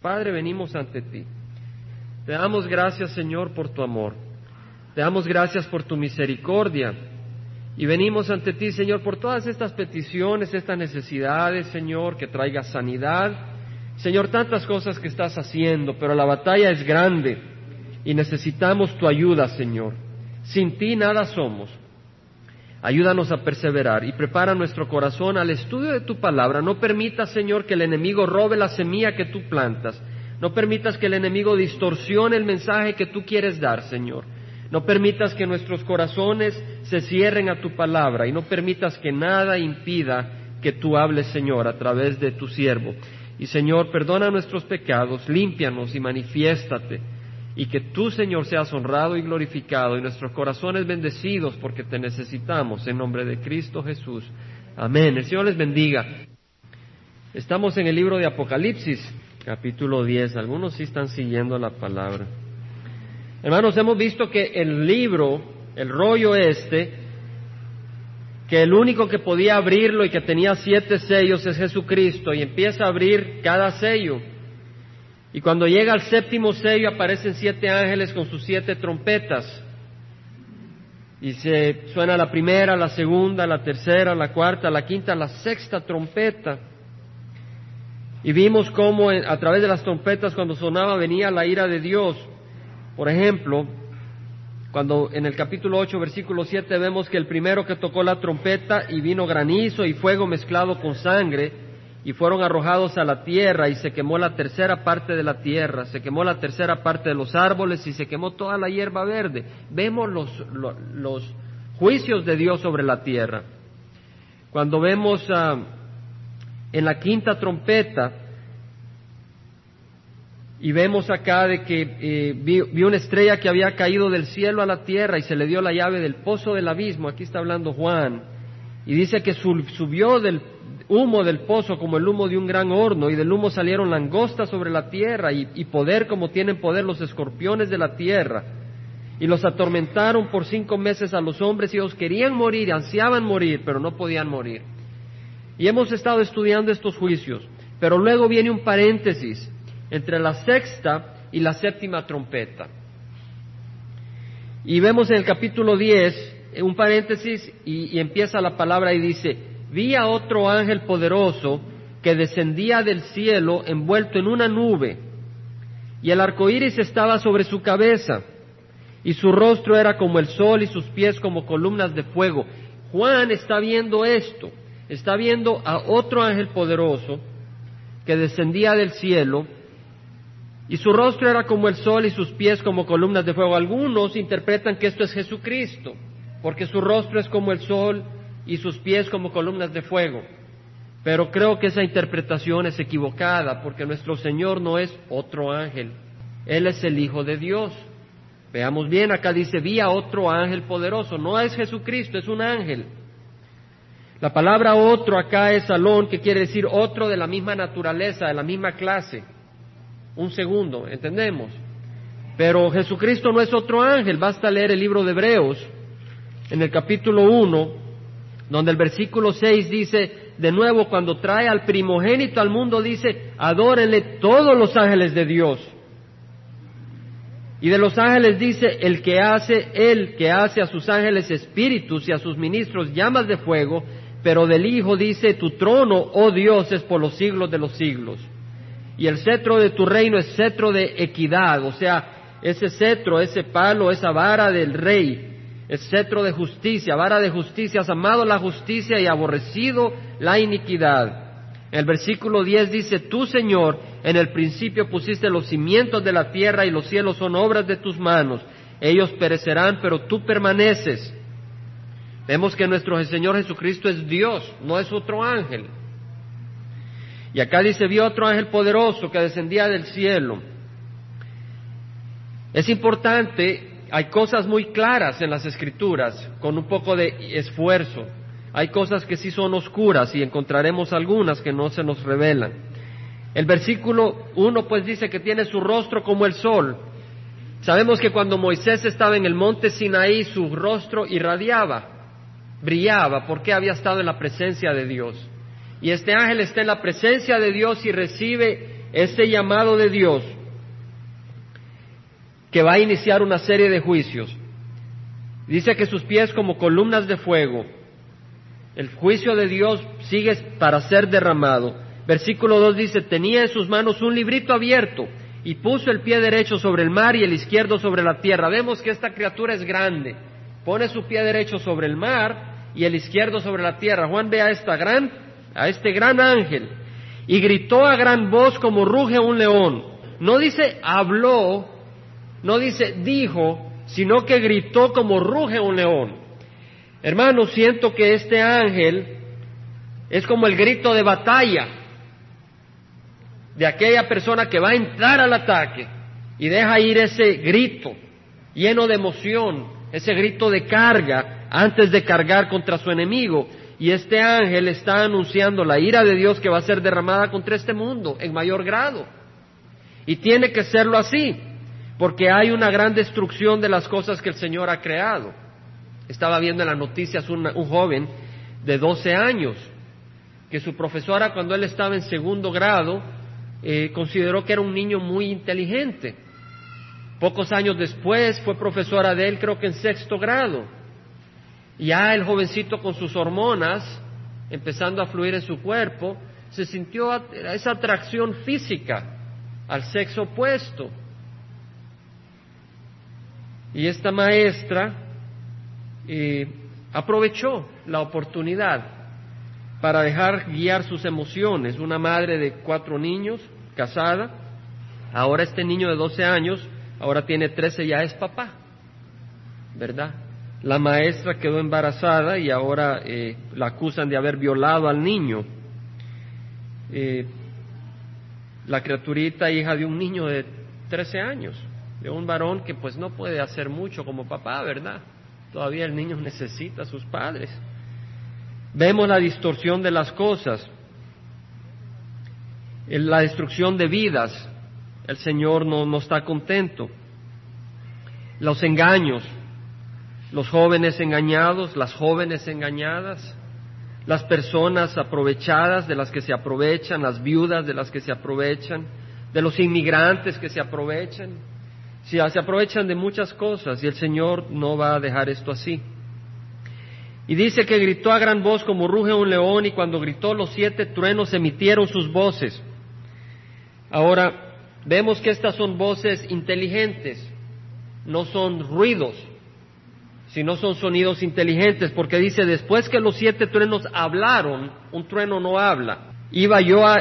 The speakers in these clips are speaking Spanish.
Padre, venimos ante ti. Te damos gracias, Señor, por tu amor. Te damos gracias por tu misericordia. Y venimos ante ti, Señor, por todas estas peticiones, estas necesidades, Señor, que traiga sanidad. Señor, tantas cosas que estás haciendo, pero la batalla es grande y necesitamos tu ayuda, Señor. Sin ti nada somos. Ayúdanos a perseverar y prepara nuestro corazón al estudio de tu palabra. No permitas, Señor, que el enemigo robe la semilla que tú plantas. No permitas que el enemigo distorsione el mensaje que tú quieres dar, Señor. No permitas que nuestros corazones se cierren a tu palabra y no permitas que nada impida que tú hables, Señor, a través de tu siervo. Y, Señor, perdona nuestros pecados, límpianos y manifiéstate y que tú, Señor, seas honrado y glorificado y nuestros corazones bendecidos porque te necesitamos en nombre de Cristo Jesús. Amén. El Señor les bendiga. Estamos en el libro de Apocalipsis, capítulo 10. Algunos sí están siguiendo la palabra. Hermanos, hemos visto que el libro, el rollo este, que el único que podía abrirlo y que tenía siete sellos es Jesucristo y empieza a abrir cada sello. Y cuando llega al séptimo sello aparecen siete ángeles con sus siete trompetas. Y se suena la primera, la segunda, la tercera, la cuarta, la quinta, la sexta trompeta. Y vimos cómo a través de las trompetas cuando sonaba venía la ira de Dios. Por ejemplo, cuando en el capítulo 8, versículo 7 vemos que el primero que tocó la trompeta y vino granizo y fuego mezclado con sangre, y fueron arrojados a la tierra y se quemó la tercera parte de la tierra, se quemó la tercera parte de los árboles y se quemó toda la hierba verde. Vemos los, los, juicios de Dios sobre la tierra. Cuando vemos ah, en la quinta trompeta y vemos acá de que eh, vi una estrella que había caído del cielo a la tierra y se le dio la llave del pozo del abismo, aquí está hablando Juan, y dice que subió del humo del pozo como el humo de un gran horno, y del humo salieron langostas sobre la tierra, y, poder como tienen poder los escorpiones de la tierra. Y los atormentaron por cinco meses a los hombres, y ellos querían morir, ansiaban morir, pero no podían morir. Y hemos estado estudiando estos juicios, pero luego viene un paréntesis entre la sexta y la séptima trompeta. Y vemos en el capítulo 10 un paréntesis y empieza la palabra y dice, vi a otro ángel poderoso que descendía del cielo envuelto en una nube, y el arco iris estaba sobre su cabeza, y su rostro era como el sol y sus pies como columnas de fuego. Juan está viendo esto, está viendo a otro ángel poderoso que descendía del cielo, y su rostro era como el sol y sus pies como columnas de fuego. Algunos interpretan que esto es Jesucristo, porque su rostro es como el sol y sus pies como columnas de fuego. Pero creo que esa interpretación es equivocada porque nuestro Señor no es otro ángel, Él es el Hijo de Dios. Veamos bien, acá dice, vi a otro ángel poderoso, no es Jesucristo, es un ángel. La palabra otro acá es salón, que quiere decir otro de la misma naturaleza, de la misma clase. Un segundo, ¿entendemos? Pero Jesucristo no es otro ángel, basta leer el libro de Hebreos, en el capítulo 1, donde el versículo 6 dice, de nuevo, cuando trae al primogénito al mundo, dice, adórenle todos los ángeles de Dios. Y de los ángeles dice, el que hace, el que hace a sus ángeles espíritus y a sus ministros llamas de fuego, pero del Hijo dice, tu trono, oh Dios, es por los siglos de los siglos. Y el cetro de tu reino es cetro de equidad, o sea, ese cetro, ese palo, esa vara del rey, es cetro de justicia, vara de justicia, has amado la justicia y aborrecido la iniquidad. El versículo 10 dice, tú Señor, en el principio pusiste los cimientos de la tierra y los cielos son obras de tus manos. Ellos perecerán, pero tú permaneces. Vemos que nuestro Señor Jesucristo es Dios, no es otro ángel. Y acá dice, vio otro ángel poderoso que descendía del cielo. Es importante hay cosas muy claras en las escrituras, con un poco de esfuerzo. Hay cosas que sí son oscuras y encontraremos algunas que no se nos revelan. El versículo 1 pues dice que tiene su rostro como el sol. Sabemos que cuando Moisés estaba en el monte Sinaí su rostro irradiaba, brillaba, porque había estado en la presencia de Dios. Y este ángel está en la presencia de Dios y recibe ese llamado de Dios que va a iniciar una serie de juicios. Dice que sus pies como columnas de fuego. El juicio de Dios sigue para ser derramado. Versículo 2 dice, tenía en sus manos un librito abierto y puso el pie derecho sobre el mar y el izquierdo sobre la tierra. Vemos que esta criatura es grande. Pone su pie derecho sobre el mar y el izquierdo sobre la tierra. Juan ve a esta gran, a este gran ángel y gritó a gran voz como ruge un león. No dice habló, no dice dijo, sino que gritó como ruge un león. Hermano, siento que este ángel es como el grito de batalla de aquella persona que va a entrar al ataque y deja ir ese grito lleno de emoción, ese grito de carga antes de cargar contra su enemigo. Y este ángel está anunciando la ira de Dios que va a ser derramada contra este mundo en mayor grado. Y tiene que serlo así, porque hay una gran destrucción de las cosas que el Señor ha creado. Estaba viendo en las noticias un, joven de 12 años, que su profesora cuando él estaba en segundo grado eh, consideró que era un niño muy inteligente. Pocos años después fue profesora de él, creo que en sexto grado. Ya el jovencito con sus hormonas empezando a fluir en su cuerpo, se sintió esa atracción física al sexo opuesto. Y esta maestra eh, aprovechó la oportunidad para dejar guiar sus emociones. Una madre de cuatro niños, casada, ahora este niño de 12 años, ahora tiene 13, ya es papá, ¿verdad? La maestra quedó embarazada y ahora eh, la acusan de haber violado al niño. Eh, la criaturita, hija de un niño de 13 años, de un varón que pues no puede hacer mucho como papá, ¿verdad? Todavía el niño necesita a sus padres. Vemos la distorsión de las cosas, la destrucción de vidas. El Señor no, no está contento. Los engaños, los jóvenes engañados, las jóvenes engañadas, las personas aprovechadas de las que se aprovechan, las viudas de las que se aprovechan, de los inmigrantes que se aprovechan. Se aprovechan de muchas cosas y el Señor no va a dejar esto así. Y dice que gritó a gran voz como ruge un león y cuando gritó los siete truenos emitieron sus voces. Ahora, vemos que estas son voces inteligentes, no son ruidos, sino son sonidos inteligentes, porque dice, después que los siete truenos hablaron, un trueno no habla. Iba yo a,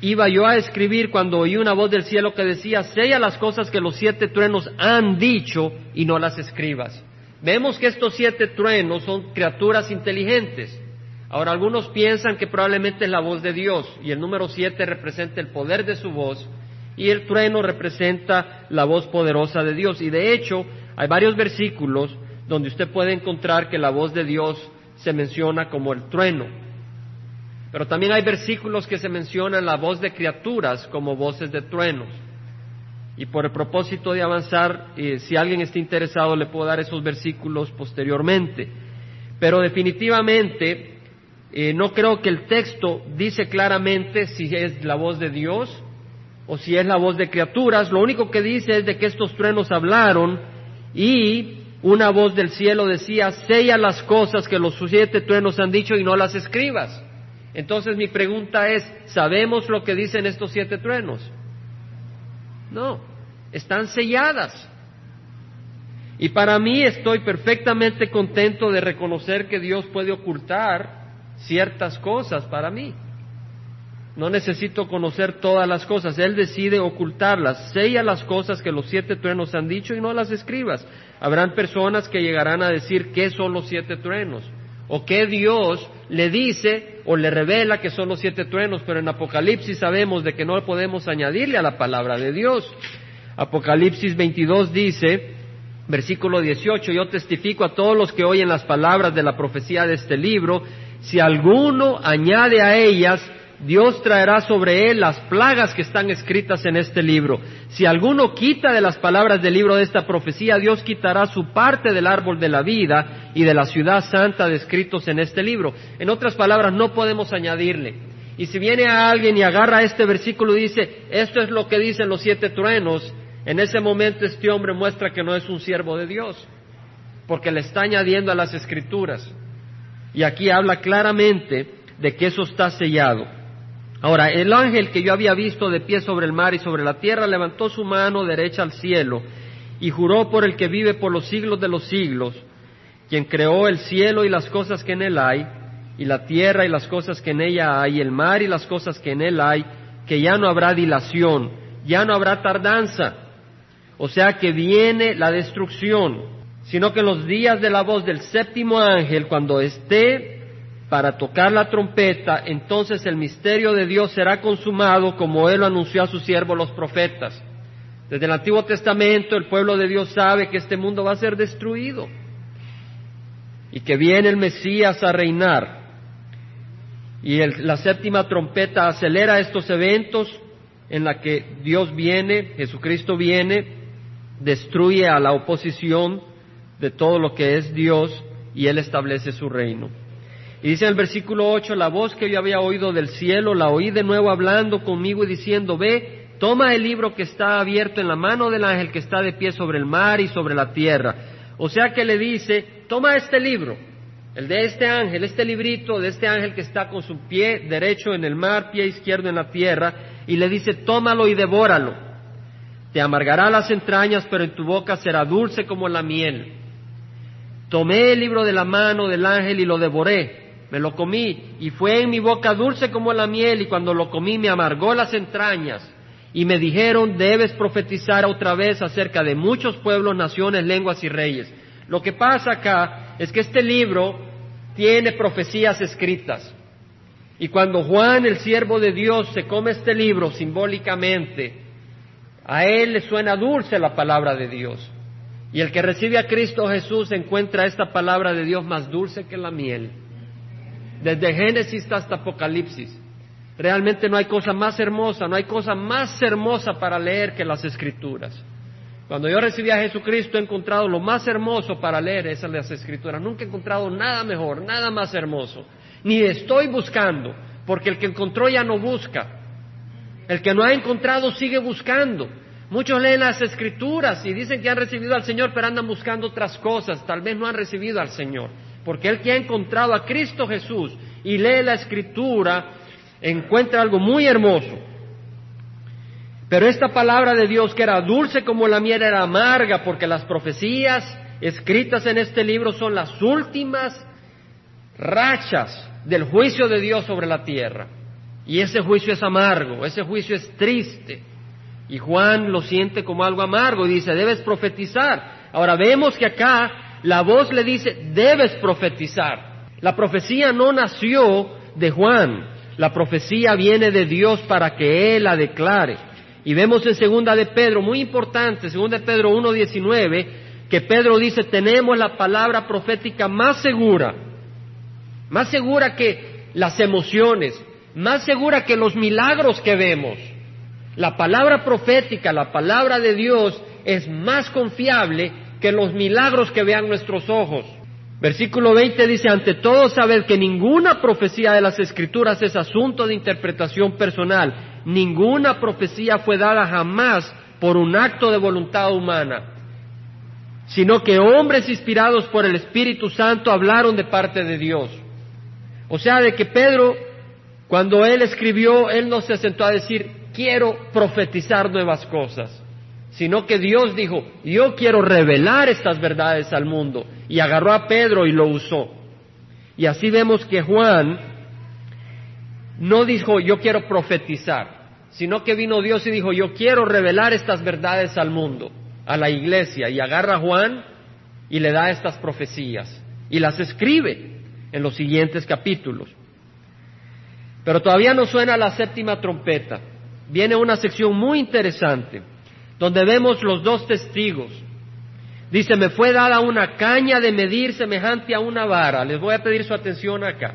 iba yo a escribir cuando oí una voz del cielo que decía, sella las cosas que los siete truenos han dicho y no las escribas. Vemos que estos siete truenos son criaturas inteligentes. Ahora, algunos piensan que probablemente es la voz de Dios y el número siete representa el poder de su voz y el trueno representa la voz poderosa de Dios. Y de hecho, hay varios versículos donde usted puede encontrar que la voz de Dios se menciona como el trueno. Pero también hay versículos que se mencionan la voz de criaturas como voces de truenos. Y por el propósito de avanzar, eh, si alguien está interesado, le puedo dar esos versículos posteriormente. Pero definitivamente, eh, no creo que el texto dice claramente si es la voz de Dios o si es la voz de criaturas. Lo único que dice es de que estos truenos hablaron y una voz del cielo decía, sella las cosas que los siete truenos han dicho y no las escribas. Entonces mi pregunta es, ¿sabemos lo que dicen estos siete truenos? No están selladas. Y para mí estoy perfectamente contento de reconocer que Dios puede ocultar ciertas cosas para mí. No necesito conocer todas las cosas, Él decide ocultarlas. Sella las cosas que los siete truenos han dicho y no las escribas. Habrán personas que llegarán a decir qué son los siete truenos o qué Dios le dice o le revela que son los siete truenos, pero en Apocalipsis sabemos de que no podemos añadirle a la palabra de Dios. Apocalipsis 22 dice, versículo 18, yo testifico a todos los que oyen las palabras de la profecía de este libro, si alguno añade a ellas, Dios traerá sobre él las plagas que están escritas en este libro. Si alguno quita de las palabras del libro de esta profecía, Dios quitará su parte del árbol de la vida y de la ciudad santa descritos en este libro. En otras palabras, no podemos añadirle. Y si viene a alguien y agarra este versículo y dice, esto es lo que dicen los siete truenos, en ese momento este hombre muestra que no es un siervo de Dios, porque le está añadiendo a las escrituras. Y aquí habla claramente de que eso está sellado. Ahora, el ángel que yo había visto de pie sobre el mar y sobre la tierra levantó su mano derecha al cielo y juró por el que vive por los siglos de los siglos, quien creó el cielo y las cosas que en él hay, y la tierra y las cosas que en ella hay, el mar y las cosas que en él hay, que ya no habrá dilación, ya no habrá tardanza. O sea que viene la destrucción, sino que en los días de la voz del séptimo ángel, cuando esté para tocar la trompeta, entonces el misterio de Dios será consumado como él lo anunció a sus siervos los profetas. Desde el Antiguo Testamento el pueblo de Dios sabe que este mundo va a ser destruido y que viene el Mesías a reinar. Y la séptima trompeta acelera estos eventos en la que Dios viene, Jesucristo viene, destruye a la oposición de todo lo que es Dios y Él establece su reino. Y dice en el versículo 8, la voz que yo había oído del cielo, la oí de nuevo hablando conmigo y diciendo, ve, toma el libro que está abierto en la mano del ángel que está de pie sobre el mar y sobre la tierra. O sea que le dice, toma este libro, el de este ángel, este librito de este ángel que está con su pie derecho en el mar, pie izquierdo en la tierra, y le dice, tómalo y devóralo. Te amargará las entrañas, pero en tu boca será dulce como la miel. Tomé el libro de la mano del ángel y lo devoré, me lo comí, y fue en mi boca dulce como la miel, y cuando lo comí me amargó las entrañas. Y me dijeron, debes profetizar otra vez acerca de muchos pueblos, naciones, lenguas y reyes. Lo que pasa acá es que este libro tiene profecías escritas. Y cuando Juan, el siervo de Dios, se come este libro simbólicamente, a él le suena dulce la palabra de Dios. Y el que recibe a Cristo Jesús encuentra esta palabra de Dios más dulce que la miel. Desde Génesis hasta Apocalipsis. Realmente no hay cosa más hermosa, no hay cosa más hermosa para leer que las escrituras. Cuando yo recibí a Jesucristo he encontrado lo más hermoso para leer esas las escrituras. Nunca he encontrado nada mejor, nada más hermoso. Ni estoy buscando, porque el que encontró ya no busca. El que no ha encontrado sigue buscando. Muchos leen las escrituras y dicen que han recibido al Señor, pero andan buscando otras cosas. Tal vez no han recibido al Señor. Porque el que ha encontrado a Cristo Jesús y lee la escritura, encuentra algo muy hermoso. Pero esta palabra de Dios que era dulce como la miel era amarga porque las profecías escritas en este libro son las últimas rachas del juicio de Dios sobre la tierra. Y ese juicio es amargo, ese juicio es triste. Y Juan lo siente como algo amargo y dice, debes profetizar. Ahora vemos que acá la voz le dice, debes profetizar. La profecía no nació de Juan, la profecía viene de Dios para que Él la declare. Y vemos en segunda de Pedro, muy importante, segunda de Pedro 1.19, que Pedro dice, tenemos la palabra profética más segura, más segura que las emociones, más segura que los milagros que vemos. La palabra profética, la palabra de Dios, es más confiable que los milagros que vean nuestros ojos. Versículo 20 dice, ante todo sabed que ninguna profecía de las escrituras es asunto de interpretación personal, ninguna profecía fue dada jamás por un acto de voluntad humana, sino que hombres inspirados por el Espíritu Santo hablaron de parte de Dios. O sea, de que Pedro, cuando él escribió, él no se sentó a decir, quiero profetizar nuevas cosas, sino que Dios dijo, yo quiero revelar estas verdades al mundo, y agarró a Pedro y lo usó. Y así vemos que Juan no dijo yo quiero profetizar, sino que vino Dios y dijo yo quiero revelar estas verdades al mundo, a la iglesia, y agarra a Juan y le da estas profecías y las escribe en los siguientes capítulos. Pero todavía no suena la séptima trompeta. Viene una sección muy interesante donde vemos los dos testigos. Dice, me fue dada una caña de medir semejante a una vara. Les voy a pedir su atención acá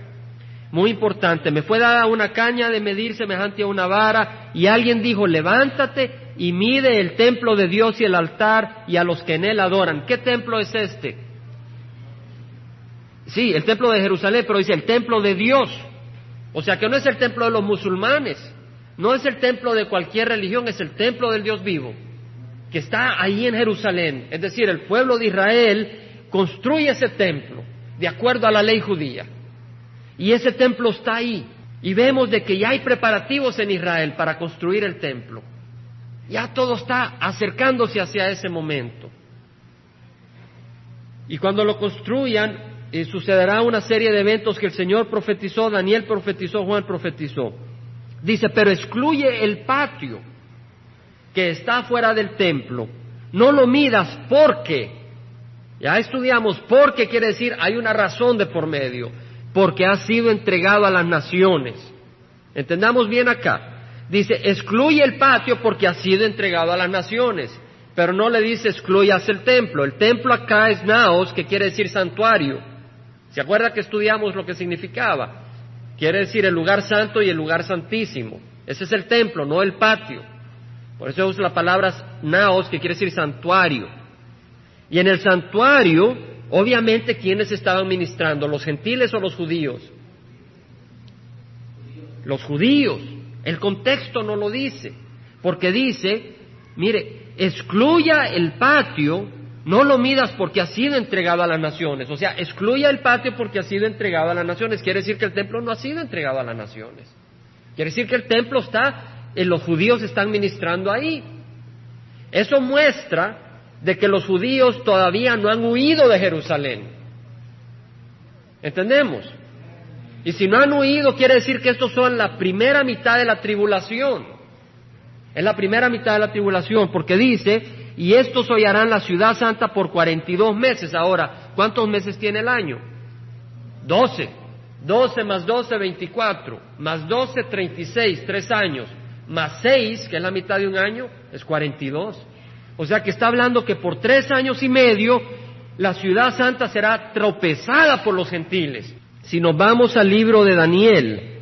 muy importante, me fue dada una caña de medir semejante a una vara y alguien dijo, levántate y mide el templo de Dios y el altar y a los que en él adoran. ¿Qué templo es este? Sí, el templo de Jerusalén, pero dice el templo de Dios. O sea que no es el templo de los musulmanes, no es el templo de cualquier religión, es el templo del Dios vivo, que está ahí en Jerusalén. Es decir, el pueblo de Israel construye ese templo de acuerdo a la ley judía. Y ese templo está ahí. Y vemos de que ya hay preparativos en Israel para construir el templo. Ya todo está acercándose hacia ese momento. Y cuando lo construyan, eh, sucederá una serie de eventos que el Señor profetizó, Daniel profetizó, Juan profetizó. Dice, pero excluye el patio que está fuera del templo. No lo midas porque, ya estudiamos porque quiere decir hay una razón de por medio, porque ha sido entregado a las naciones. Entendamos bien acá. Dice, excluye el patio porque ha sido entregado a las naciones pero no le dice excluyas el templo. El templo acá es naos, que quiere decir santuario. ¿Se acuerda que estudiamos lo que significaba? Quiere decir el lugar santo y el lugar santísimo. Ese es el templo, no el patio. Por eso usa la palabra naos, que quiere decir santuario. Y en el santuario, obviamente, ¿quiénes estaban ministrando? ¿Los gentiles o los judíos? Los judíos. El contexto no lo dice, porque dice, mire, excluya el patio, no lo midas porque ha sido entregado a las naciones. O sea, excluya el patio porque ha sido entregado a las naciones. Quiere decir que el templo no ha sido entregado a las naciones. Quiere decir que el templo está, eh, los judíos están ministrando ahí. Eso muestra de que los judíos todavía no han huido de Jerusalén. ¿Entendemos? Y si no han huido, quiere decir que estos son la primera mitad de la tribulación. Es la primera mitad de la tribulación, porque dice, y estos hollarán la ciudad santa por cuarenta y dos meses. Ahora, ¿cuántos meses tiene el año? Doce. Doce más doce, veinticuatro. Más doce, treinta y seis, tres años. Más seis, que es la mitad de un año, es cuarenta y dos. O sea que está hablando que por tres años y medio la ciudad santa será tropezada por los gentiles. Si nos vamos al libro de Daniel,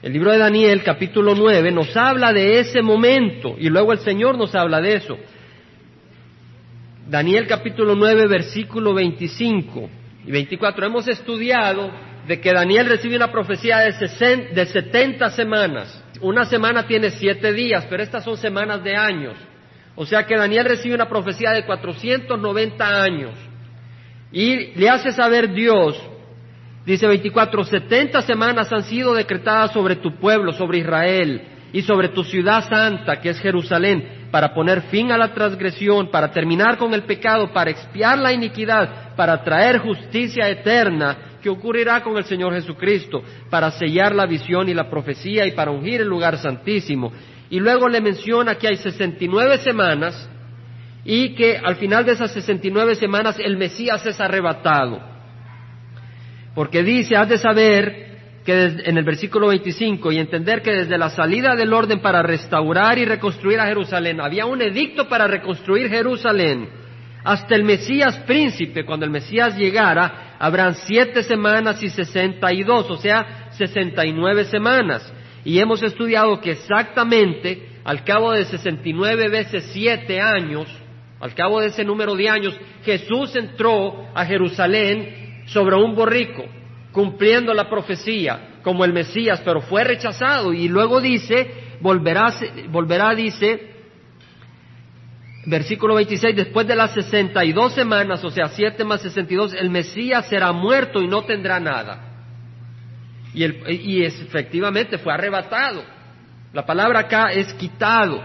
el libro de Daniel, capítulo 9, nos habla de ese momento y luego el Señor nos habla de eso. Daniel capítulo 9, versículo 25 y 24. Hemos estudiado de que Daniel recibe una profecía de, 60, de 70 semanas. Una semana tiene siete días, pero estas son semanas de años. O sea que Daniel recibe una profecía de 490 años. Y le hace saber Dios Dice 24, setenta semanas han sido decretadas sobre tu pueblo, sobre Israel, y sobre tu ciudad santa, que es Jerusalén, para poner fin a la transgresión, para terminar con el pecado, para expiar la iniquidad, para traer justicia eterna, que ocurrirá con el Señor Jesucristo, para sellar la visión y la profecía y para ungir el lugar santísimo. Y luego le menciona que hay sesenta y nueve semanas y que al final de esas sesenta y nueve semanas el Mesías es arrebatado. Porque dice, has de saber que en el versículo 25 y entender que desde la salida del orden para restaurar y reconstruir a Jerusalén, había un edicto para reconstruir Jerusalén. Hasta el Mesías príncipe, cuando el Mesías llegara, habrán siete semanas y sesenta y dos, o sea, sesenta y nueve semanas. Y hemos estudiado que exactamente al cabo de sesenta y nueve veces siete años, al cabo de ese número de años, Jesús entró a Jerusalén sobre un borrico, cumpliendo la profecía como el Mesías, pero fue rechazado y luego dice, volverá, volverá dice, versículo 26, después de las 62 semanas, o sea, 7 más 62, el Mesías será muerto y no tendrá nada. Y, el, y efectivamente fue arrebatado. La palabra acá es quitado.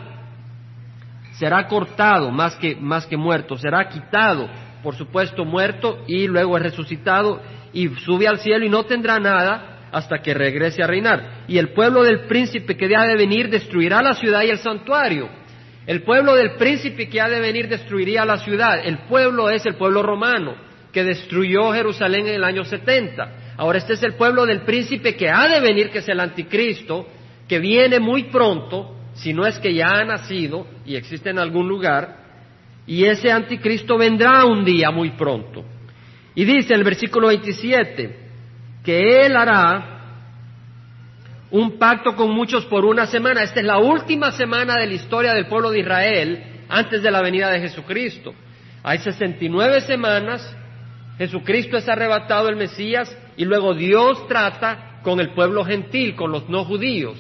Será cortado más que, más que muerto, será quitado por supuesto, muerto y luego es resucitado y sube al cielo y no tendrá nada hasta que regrese a reinar. Y el pueblo del príncipe que ha de venir destruirá la ciudad y el santuario. El pueblo del príncipe que ha de venir destruiría la ciudad. El pueblo es el pueblo romano que destruyó Jerusalén en el año 70. Ahora este es el pueblo del príncipe que ha de venir, que es el anticristo, que viene muy pronto, si no es que ya ha nacido y existe en algún lugar, y ese anticristo vendrá un día muy pronto. Y dice el versículo 27 que él hará un pacto con muchos por una semana. Esta es la última semana de la historia del pueblo de Israel antes de la venida de Jesucristo. Hay 69 semanas Jesucristo es arrebatado el Mesías y luego Dios trata con el pueblo gentil, con los no judíos.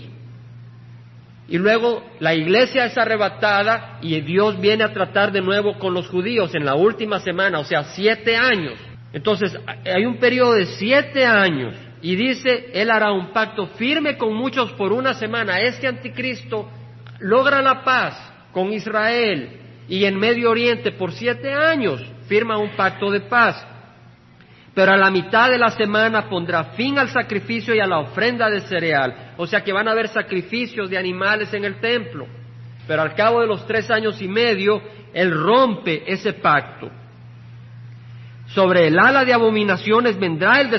Y luego la iglesia es arrebatada y Dios viene a tratar de nuevo con los judíos en la última semana, o sea, siete años. Entonces hay un periodo de siete años y dice, Él hará un pacto firme con muchos por una semana. Este anticristo logra la paz con Israel y en Medio Oriente por siete años firma un pacto de paz. Pero a la mitad de la semana pondrá fin al sacrificio y a la ofrenda de cereal. O sea que van a haber sacrificios de animales en el templo. Pero al cabo de los tres años y medio, Él rompe ese pacto. Sobre el ala de abominaciones vendrá el,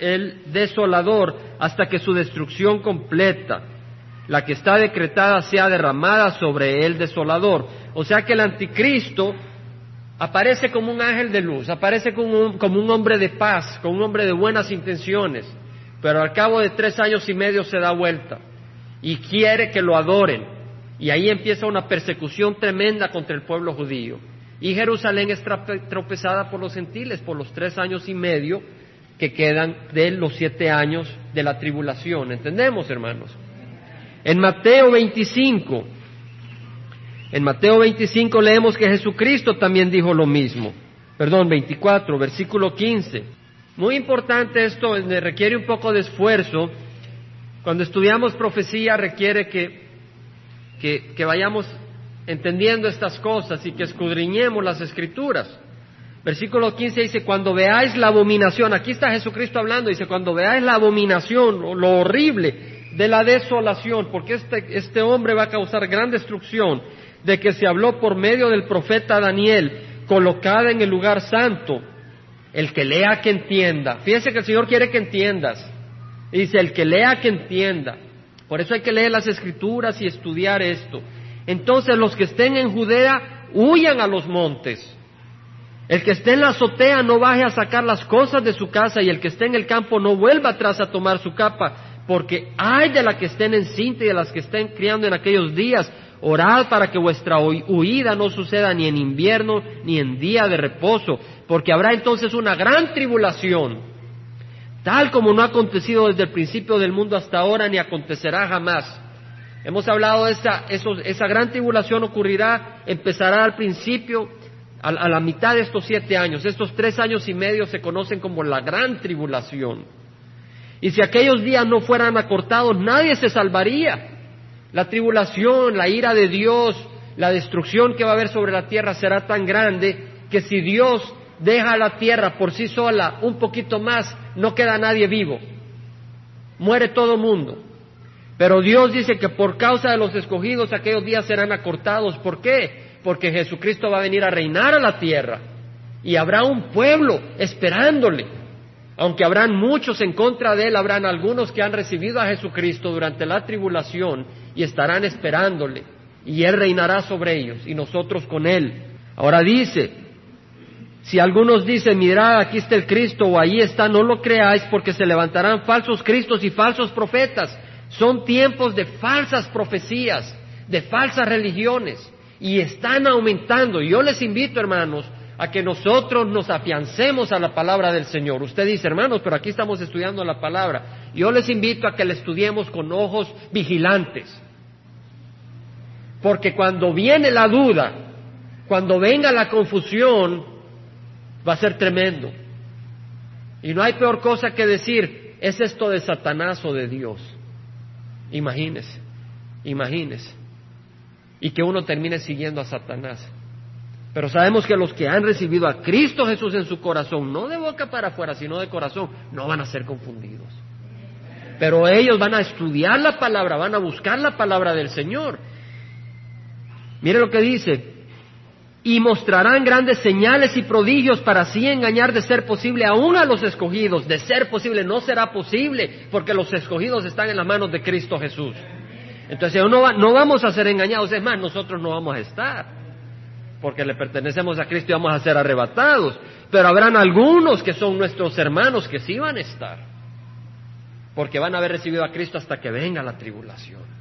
el desolador hasta que su destrucción completa, la que está decretada, sea derramada sobre el desolador. O sea que el anticristo aparece como un ángel de luz, aparece como un, como un hombre de paz, como un hombre de buenas intenciones, pero al cabo de tres años y medio se da vuelta y quiere que lo adoren. Y ahí empieza una persecución tremenda contra el pueblo judío. Y Jerusalén es tropezada por los gentiles por los tres años y medio que quedan de los siete años de la tribulación. ¿Entendemos, hermanos? En Mateo 25, en Mateo 25 leemos que Jesucristo también dijo lo mismo. Perdón, 24, versículo 15. Muy importante esto, requiere un poco de esfuerzo. Cuando estudiamos profecía requiere que, que, que vayamos entendiendo estas cosas y que escudriñemos las escrituras. Versículo 15 dice, cuando veáis la abominación, aquí está Jesucristo hablando, dice, cuando veáis la abominación, o lo horrible de la desolación, porque este, este hombre va a causar gran destrucción, de que se habló por medio del profeta Daniel, colocada en el lugar santo, el que lea que entienda. Fíjense que el Señor quiere que entiendas. Dice, el que lea que entienda. Por eso hay que leer las escrituras y estudiar esto. Entonces los que estén en Judea huyan a los montes. El que esté en la azotea no baje a sacar las cosas de su casa y el que esté en el campo no vuelva atrás a tomar su capa, porque hay de las que estén en cinta y de las que estén criando en aquellos días, Orad para que vuestra huida no suceda ni en invierno ni en día de reposo, porque habrá entonces una gran tribulación, tal como no ha acontecido desde el principio del mundo hasta ahora ni acontecerá jamás. Hemos hablado de esa, esa gran tribulación ocurrirá, empezará al principio, a, a la mitad de estos siete años. Estos tres años y medio se conocen como la gran tribulación. Y si aquellos días no fueran acortados, nadie se salvaría. La tribulación, la ira de Dios, la destrucción que va a haber sobre la tierra será tan grande que si Dios deja la tierra por sí sola un poquito más, no queda nadie vivo. Muere todo mundo. Pero Dios dice que por causa de los escogidos aquellos días serán acortados. ¿Por qué? Porque Jesucristo va a venir a reinar a la tierra y habrá un pueblo esperándole. Aunque habrán muchos en contra de él, habrán algunos que han recibido a Jesucristo durante la tribulación y estarán esperándole, y Él reinará sobre ellos, y nosotros con Él. Ahora dice, si algunos dicen, mirad, aquí está el Cristo, o ahí está, no lo creáis, porque se levantarán falsos Cristos y falsos profetas. Son tiempos de falsas profecías, de falsas religiones, y están aumentando. Yo les invito, hermanos, a que nosotros nos afiancemos a la palabra del Señor. Usted dice, hermanos, pero aquí estamos estudiando la palabra. Yo les invito a que la estudiemos con ojos vigilantes. Porque cuando viene la duda, cuando venga la confusión, va a ser tremendo. Y no hay peor cosa que decir, ¿es esto de Satanás o de Dios? Imagínese, imagínese. Y que uno termine siguiendo a Satanás. Pero sabemos que los que han recibido a Cristo Jesús en su corazón, no de boca para afuera, sino de corazón, no van a ser confundidos. Pero ellos van a estudiar la palabra, van a buscar la palabra del Señor. Mire lo que dice, y mostrarán grandes señales y prodigios para así engañar de ser posible aún a los escogidos. De ser posible no será posible porque los escogidos están en las manos de Cristo Jesús. Entonces no, no vamos a ser engañados, es más, nosotros no vamos a estar porque le pertenecemos a Cristo y vamos a ser arrebatados. Pero habrán algunos que son nuestros hermanos que sí van a estar, porque van a haber recibido a Cristo hasta que venga la tribulación.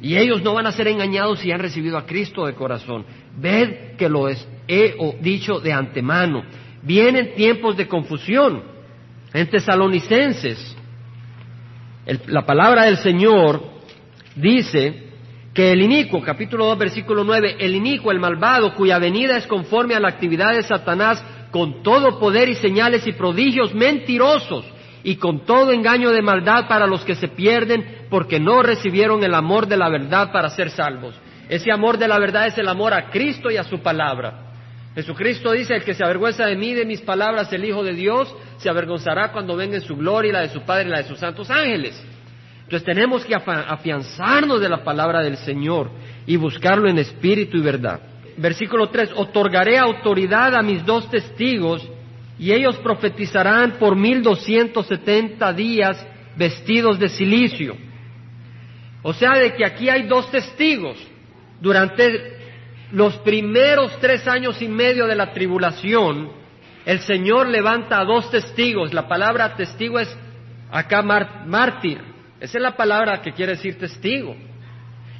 Y ellos no van a ser engañados si han recibido a Cristo de corazón. Ved que lo he dicho de antemano. Vienen tiempos de confusión. En Tesalonicenses, la palabra del Señor dice que el inicuo, capítulo 2, versículo 9, el inicuo, el malvado, cuya venida es conforme a la actividad de Satanás, con todo poder y señales y prodigios mentirosos, y con todo engaño de maldad para los que se pierden, porque no recibieron el amor de la verdad para ser salvos. Ese amor de la verdad es el amor a Cristo y a su palabra. Jesucristo dice, el que se avergüenza de mí, de mis palabras, el Hijo de Dios, se avergonzará cuando venga en su gloria y la de su Padre y la de sus santos ángeles. Entonces tenemos que afianzarnos de la palabra del Señor y buscarlo en espíritu y verdad. Versículo 3, otorgaré autoridad a mis dos testigos y ellos profetizarán por mil doscientos setenta días vestidos de silicio. O sea, de que aquí hay dos testigos durante los primeros tres años y medio de la tribulación, el Señor levanta a dos testigos. La palabra testigo es acá mártir. Esa es la palabra que quiere decir testigo.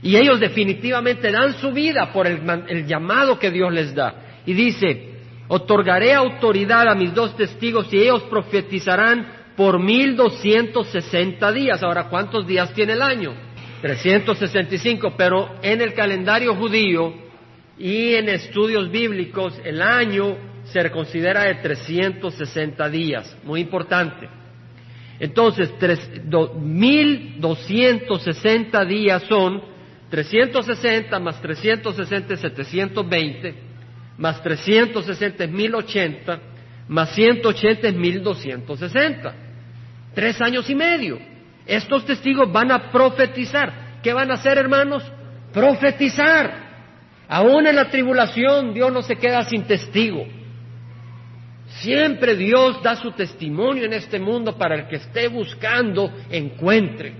Y ellos definitivamente dan su vida por el, el llamado que Dios les da. Y dice, otorgaré autoridad a mis dos testigos y ellos profetizarán por mil doscientos sesenta días. Ahora, ¿cuántos días tiene el año? 365, pero en el calendario judío y en estudios bíblicos el año se considera de 360 días, muy importante. Entonces, 1260 días son 360 más 360 es 720, más 360 es 1080, más 180 es 1260. Tres años y medio. Estos testigos van a profetizar. ¿Qué van a hacer, hermanos? Profetizar. Aún en la tribulación Dios no se queda sin testigo. Siempre Dios da su testimonio en este mundo para el que esté buscando encuentre.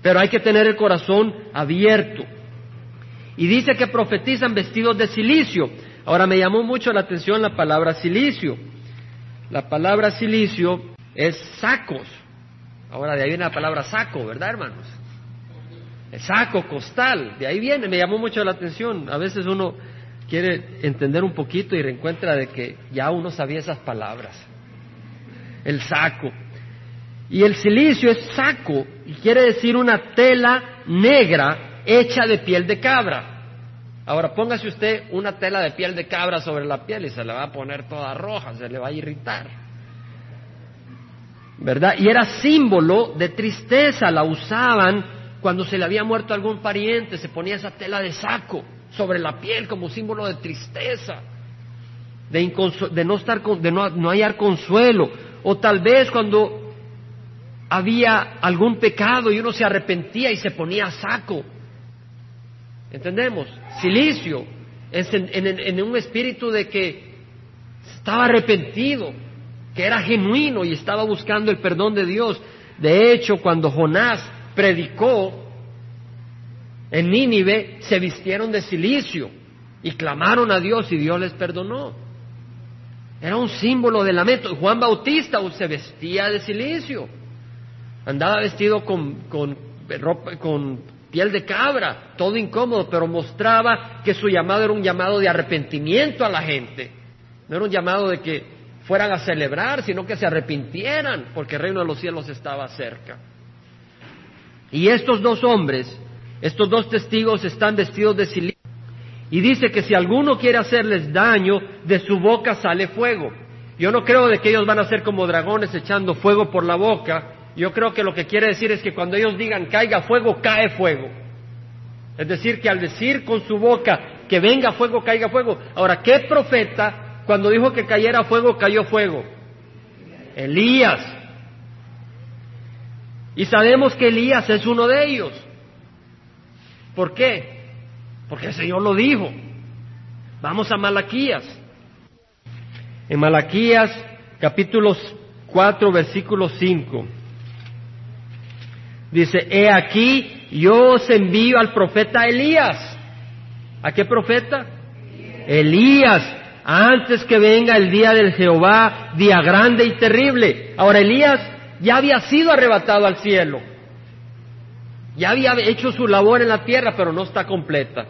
Pero hay que tener el corazón abierto. Y dice que profetizan vestidos de silicio. Ahora me llamó mucho la atención la palabra silicio. La palabra silicio es sacos. Ahora de ahí viene la palabra saco, ¿verdad, hermanos? saco, costal, de ahí viene, me llamó mucho la atención. A veces uno quiere entender un poquito y reencuentra de que ya uno sabía esas palabras. El saco. Y el silicio es saco y quiere decir una tela negra hecha de piel de cabra. Ahora póngase usted una tela de piel de cabra sobre la piel y se le va a poner toda roja, se le va a irritar. ¿Verdad? Y era símbolo de tristeza, la usaban cuando se le había muerto algún pariente, se ponía esa tela de saco sobre la piel como símbolo de tristeza, de, no, estar de no, no hallar consuelo, o tal vez cuando había algún pecado y uno se arrepentía y se ponía saco. ¿Entendemos? Silicio, en, un espíritu de que estaba arrepentido, que era genuino y estaba buscando el perdón de Dios. De hecho, cuando Jonás predicó en Nínive, se vistieron de silicio y clamaron a Dios y Dios les perdonó. Era un símbolo de lamento. Juan Bautista se vestía de silicio, andaba vestido con, con, con piel de cabra, todo incómodo, pero mostraba que su llamado era un llamado de arrepentimiento a la gente. No era un llamado de que fueran a celebrar, sino que se arrepintieran, porque el reino de los cielos estaba cerca. Y estos dos hombres, estos dos testigos están vestidos de silicio. Y dice que si alguno quiere hacerles daño, de su boca sale fuego. Yo no creo de que ellos van a ser como dragones echando fuego por la boca. Yo creo que lo que quiere decir es que cuando ellos digan caiga fuego, cae fuego. Es decir, que al decir con su boca que venga fuego, caiga fuego. Ahora, ¿qué profeta cuando dijo que cayera fuego, cayó fuego? Elías. Y sabemos que Elías es uno de ellos. ¿Por qué? Porque el Señor lo dijo. Vamos a Malaquías. En Malaquías capítulo 4 versículo 5. Dice, he aquí, yo os envío al profeta Elías. ¿A qué profeta? Elías, antes que venga el día del Jehová, día grande y terrible. Ahora Elías ya había sido arrebatado al cielo. Ya había hecho su labor en la tierra, pero no está completa.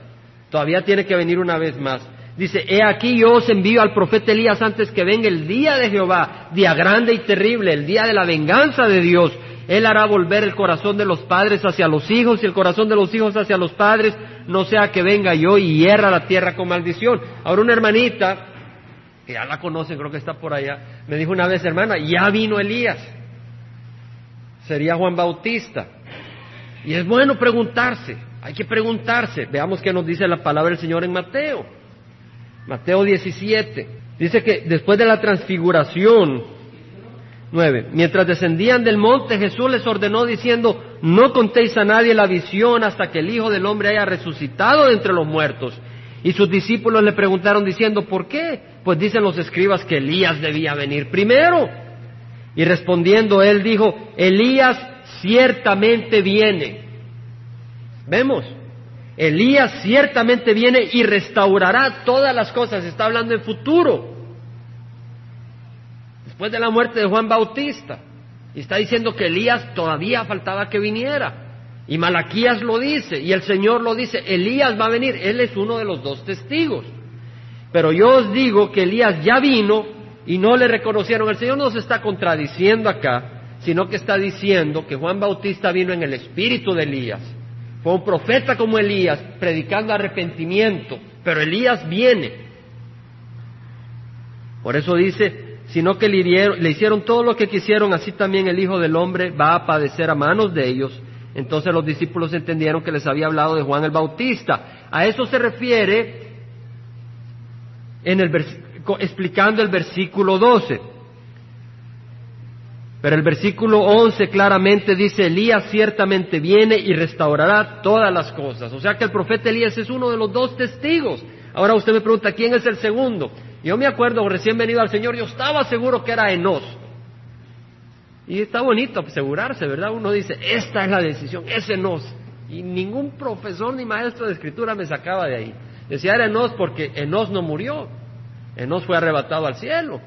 Todavía tiene que venir una vez más. Dice, he aquí yo os envío al profeta Elías antes que venga el día de Jehová, día grande y terrible, el día de la venganza de Dios. Él hará volver el corazón de los padres hacia los hijos y el corazón de los hijos hacia los padres, no sea que venga yo y hierra la tierra con maldición. Ahora una hermanita, que ya la conocen, creo que está por allá, me dijo una vez, hermana, ya vino Elías. Sería Juan Bautista. Y es bueno preguntarse, hay que preguntarse. Veamos qué nos dice la palabra del Señor en Mateo. Mateo 17. Dice que después de la transfiguración, 9. Mientras descendían del monte, Jesús les ordenó diciendo, no contéis a nadie la visión hasta que el Hijo del Hombre haya resucitado de entre los muertos. Y sus discípulos le preguntaron diciendo, ¿por qué? Pues dicen los escribas que Elías debía venir primero. Y respondiendo él dijo, Elías ciertamente viene. Vemos, Elías ciertamente viene y restaurará todas las cosas. Está hablando en futuro. Después de la muerte de Juan Bautista. Y está diciendo que Elías todavía faltaba que viniera. Y Malaquías lo dice, y el Señor lo dice, Elías va a venir, Él es uno de los dos testigos. Pero yo os digo que Elías ya vino y no le reconocieron. El Señor no se está contradiciendo acá, sino que está diciendo que Juan Bautista vino en el espíritu de Elías. Fue un profeta como Elías, predicando arrepentimiento, pero Elías viene. Por eso dice, sino que le, le hicieron todo lo que quisieron, así también el Hijo del Hombre va a padecer a manos de ellos. Entonces los discípulos entendieron que les había hablado de Juan el Bautista. A eso se refiere en el explicando el versículo 12. Pero el versículo 11 claramente dice, Elías ciertamente viene y restaurará todas las cosas. O sea que el profeta Elías es uno de los dos testigos. Ahora usted me pregunta, ¿quién es el segundo? Yo me acuerdo, recién venido al Señor, yo estaba seguro que era Enos. Y está bonito asegurarse, ¿verdad? Uno dice, esta es la decisión, es Enos. Y ningún profesor ni maestro de escritura me sacaba de ahí. Decía era Enos porque Enos no murió. Enos fue arrebatado al cielo.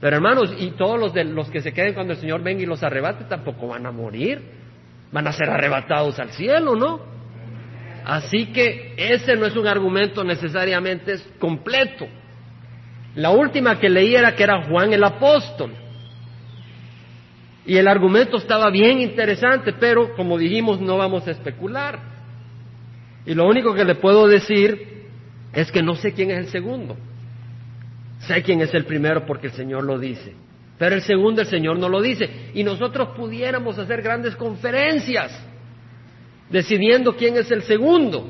Pero hermanos, y todos los, de, los que se queden cuando el Señor venga y los arrebate tampoco van a morir. Van a ser arrebatados al cielo, ¿no? Así que ese no es un argumento necesariamente completo. La última que leí era que era Juan el apóstol. Y el argumento estaba bien interesante, pero como dijimos, no vamos a especular. Y lo único que le puedo decir es que no sé quién es el segundo. Sé quién es el primero porque el Señor lo dice. Pero el segundo el Señor no lo dice. Y nosotros pudiéramos hacer grandes conferencias decidiendo quién es el segundo.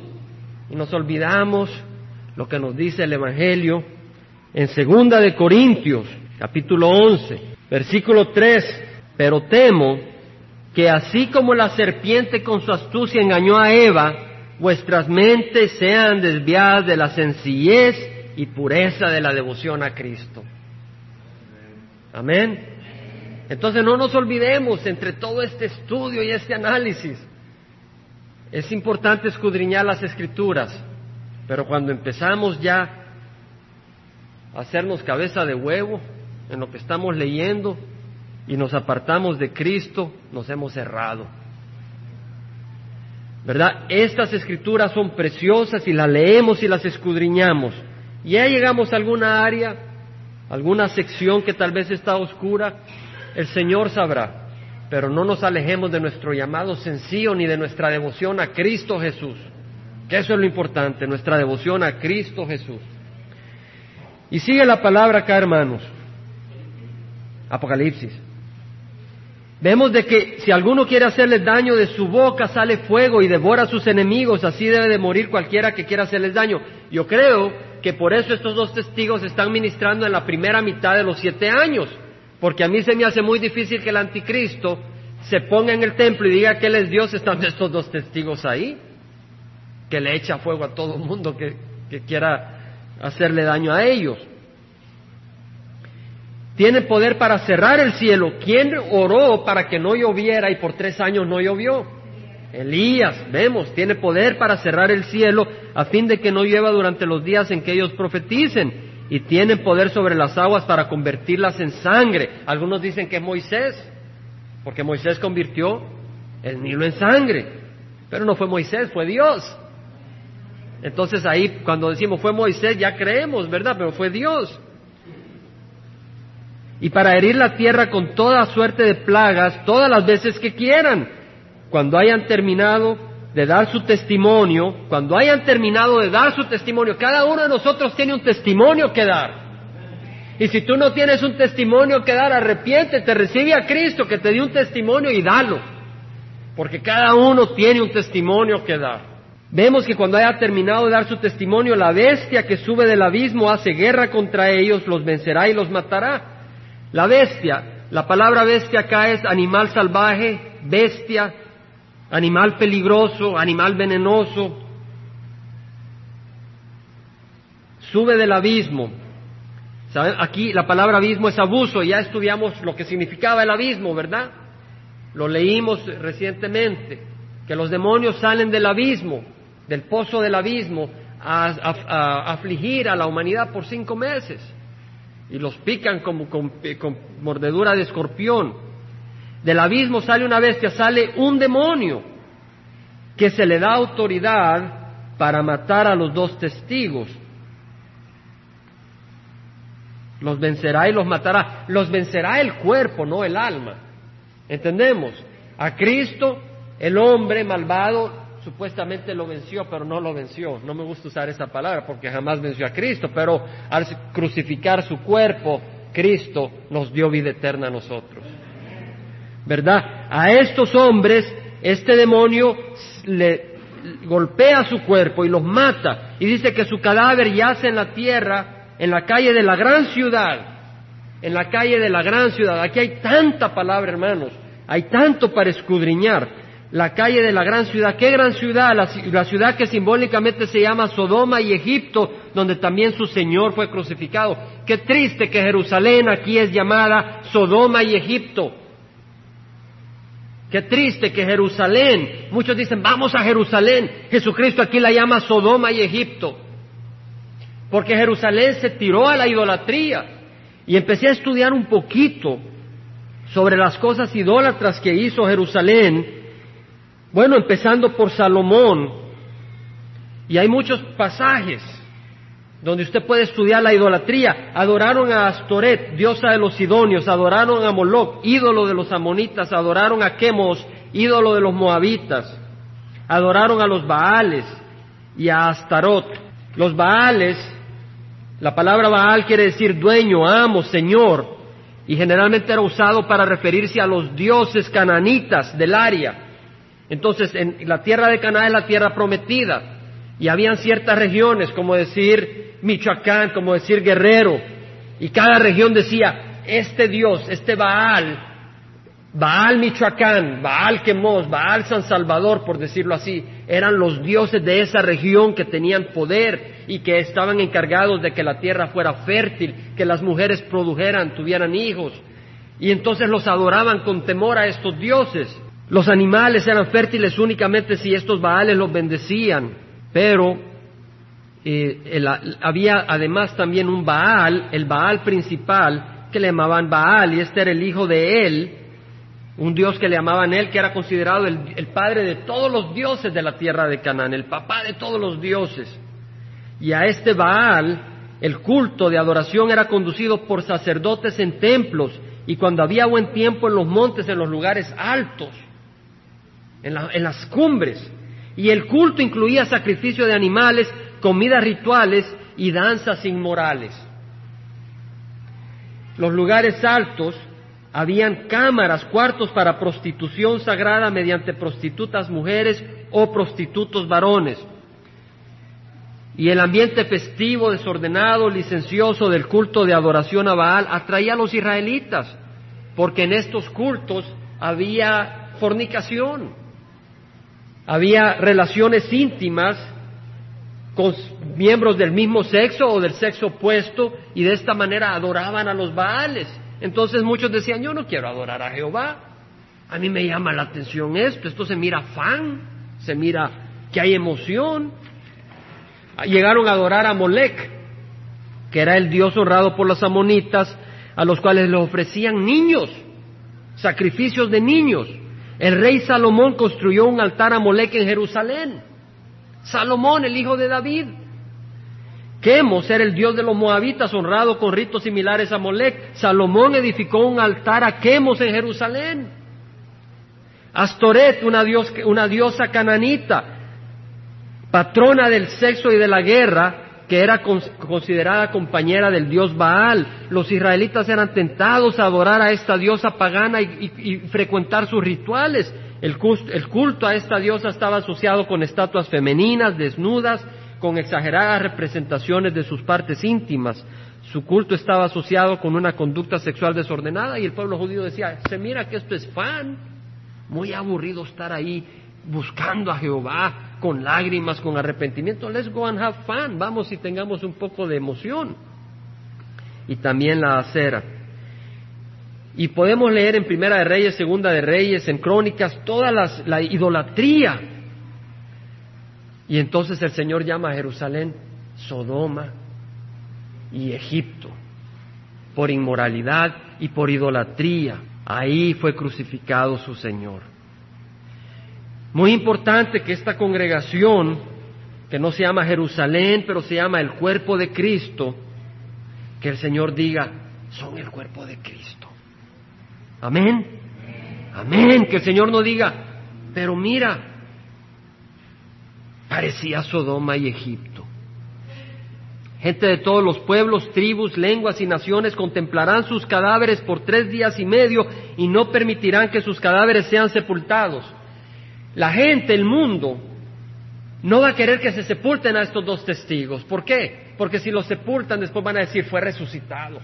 Y nos olvidamos lo que nos dice el Evangelio en Segunda de Corintios, capítulo 11, versículo 3. Pero temo que así como la serpiente con su astucia engañó a Eva, vuestras mentes sean desviadas de la sencillez y pureza de la devoción a Cristo. Amén. Entonces no nos olvidemos entre todo este estudio y este análisis. Es importante escudriñar las escrituras, pero cuando empezamos ya a hacernos cabeza de huevo en lo que estamos leyendo y nos apartamos de Cristo, nos hemos errado. ¿Verdad? Estas escrituras son preciosas y las leemos y las escudriñamos. Ya llegamos a alguna área, alguna sección que tal vez está oscura, el Señor sabrá. Pero no nos alejemos de nuestro llamado sencillo ni de nuestra devoción a Cristo Jesús. Que eso es lo importante, nuestra devoción a Cristo Jesús. Y sigue la palabra acá, hermanos. Apocalipsis. Vemos de que si alguno quiere hacerles daño, de su boca sale fuego y devora a sus enemigos, así debe de morir cualquiera que quiera hacerles daño. Yo creo que por eso estos dos testigos están ministrando en la primera mitad de los siete años, porque a mí se me hace muy difícil que el anticristo se ponga en el templo y diga que él es Dios estando estos dos testigos ahí, que le echa fuego a todo el mundo que, que quiera hacerle daño a ellos. Tiene poder para cerrar el cielo. ¿Quién oró para que no lloviera y por tres años no llovió? Elías, vemos, tiene poder para cerrar el cielo a fin de que no llueva durante los días en que ellos profeticen. Y tiene poder sobre las aguas para convertirlas en sangre. Algunos dicen que es Moisés, porque Moisés convirtió el Nilo en sangre. Pero no fue Moisés, fue Dios. Entonces ahí cuando decimos fue Moisés ya creemos, ¿verdad? Pero fue Dios. Y para herir la tierra con toda suerte de plagas todas las veces que quieran. Cuando hayan terminado de dar su testimonio, cuando hayan terminado de dar su testimonio, cada uno de nosotros tiene un testimonio que dar. Y si tú no tienes un testimonio que dar, arrepiéntete, recibe a Cristo que te dio un testimonio y dalo. Porque cada uno tiene un testimonio que dar. Vemos que cuando haya terminado de dar su testimonio, la bestia que sube del abismo hace guerra contra ellos, los vencerá y los matará. La bestia, la palabra bestia acá es animal salvaje, bestia, animal peligroso, animal venenoso. Sube del abismo. Aquí la palabra abismo es abuso, ya estudiamos lo que significaba el abismo, ¿verdad? Lo leímos recientemente, que los demonios salen del abismo, del pozo del abismo, a, afligir a la humanidad por cinco meses y los pican como con, mordedura de escorpión. Del abismo sale una bestia, sale un demonio que se le da autoridad para matar a los dos testigos. Los vencerá y los matará. Los vencerá el cuerpo, no el alma. ¿Entendemos? A Cristo, el hombre malvado, supuestamente lo venció, pero no lo venció. No me gusta usar esa palabra porque jamás venció a Cristo, pero al crucificar su cuerpo, Cristo nos dio vida eterna a nosotros. ¿Verdad? A estos hombres, este demonio le golpea su cuerpo y los mata y dice que su cadáver yace en la tierra, en la calle de la gran ciudad, en la calle de la gran ciudad. Aquí hay tanta palabra, hermanos, hay tanto para escudriñar la calle de la gran ciudad. ¿Qué gran ciudad? La, ciudad que simbólicamente se llama Sodoma y Egipto, donde también su Señor fue crucificado. Qué triste que Jerusalén aquí es llamada Sodoma y Egipto. Qué triste que Jerusalén, muchos dicen, vamos a Jerusalén. Jesucristo aquí la llama Sodoma y Egipto. Porque Jerusalén se tiró a la idolatría. Y empecé a estudiar un poquito sobre las cosas idólatras que hizo Jerusalén bueno, empezando por Salomón, y hay muchos pasajes donde usted puede estudiar la idolatría. Adoraron a Astoret, diosa de los sidonios, adoraron a Moloch, ídolo de los amonitas, adoraron a Chemos, ídolo de los moabitas, adoraron a los Baales y a Astarot. Los Baales, la palabra Baal quiere decir dueño, amo, señor, y generalmente era usado para referirse a los dioses cananitas del área. Entonces, en la tierra de Canaán es la tierra prometida. Y habían ciertas regiones, como decir Michoacán, como decir Guerrero. Y cada región decía, este Dios, este Baal, Baal Michoacán, Baal Quemos, Baal San Salvador, por decirlo así, eran los dioses de esa región que tenían poder y que estaban encargados de que la tierra fuera fértil, que las mujeres produjeran, tuvieran hijos. Y entonces los adoraban con temor a estos dioses. Los animales eran fértiles únicamente si estos baales los bendecían, pero eh, había además también un baal, el baal principal, que le llamaban Baal, y este era el hijo de él, un dios que le llamaban él, que era considerado el, el padre de todos los dioses de la tierra de Canaán, el papá de todos los dioses. Y a este Baal, el culto de adoración era conducido por sacerdotes en templos, y cuando había buen tiempo en los montes, en los lugares altos en, las cumbres. Y el culto incluía sacrificio de animales, comidas rituales y danzas inmorales. Los lugares altos habían cámaras, cuartos para prostitución sagrada mediante prostitutas mujeres o prostitutos varones. Y el ambiente festivo, desordenado, licencioso del culto de adoración a Baal atraía a los israelitas, porque en estos cultos había fornicación había relaciones íntimas con miembros del mismo sexo o del sexo opuesto y de esta manera adoraban a los Baales. Entonces muchos decían, yo no quiero adorar a Jehová. A mí me llama la atención esto, esto se mira fan, se mira que hay emoción. Llegaron a adorar a Molec, que era el dios honrado por los amonitas, a los cuales le ofrecían niños, sacrificios de niños. El rey Salomón construyó un altar a Molec en Jerusalén. Salomón, el hijo de David. Quemos era el dios de los moabitas, honrado con ritos similares a Molec. Salomón edificó un altar a Quemos en Jerusalén. Astoret, una, una diosa cananita, patrona del sexo y de la guerra, que era considerada compañera del dios Baal. Los israelitas eran tentados a adorar a esta diosa pagana y, frecuentar sus rituales. El culto, a esta diosa estaba asociado con estatuas femeninas, desnudas, con exageradas representaciones de sus partes íntimas. Su culto estaba asociado con una conducta sexual desordenada y el pueblo judío decía, se mira que esto es fan, muy aburrido estar ahí buscando a Jehová, con lágrimas, con arrepentimiento. Let's go and have fun. Vamos y tengamos un poco de emoción. Y también la acera. Y podemos leer en Primera de Reyes, Segunda de Reyes, en Crónicas, toda la idolatría. Y entonces el Señor llama a Jerusalén Sodoma y Egipto por inmoralidad y por idolatría. Ahí fue crucificado su Señor. Muy importante que esta congregación, que no se llama Jerusalén, pero se llama el cuerpo de Cristo, que el Señor diga, son el cuerpo de Cristo. Amén. Amén. Que el Señor no diga, pero mira, parecía Sodoma y Egipto. Gente de todos los pueblos, tribus, lenguas y naciones contemplarán sus cadáveres por tres días y medio y no permitirán que sus cadáveres sean sepultados. La gente, el mundo, no va a querer que se sepulten a estos dos testigos. ¿Por qué? Porque si los sepultan después van a decir fue resucitado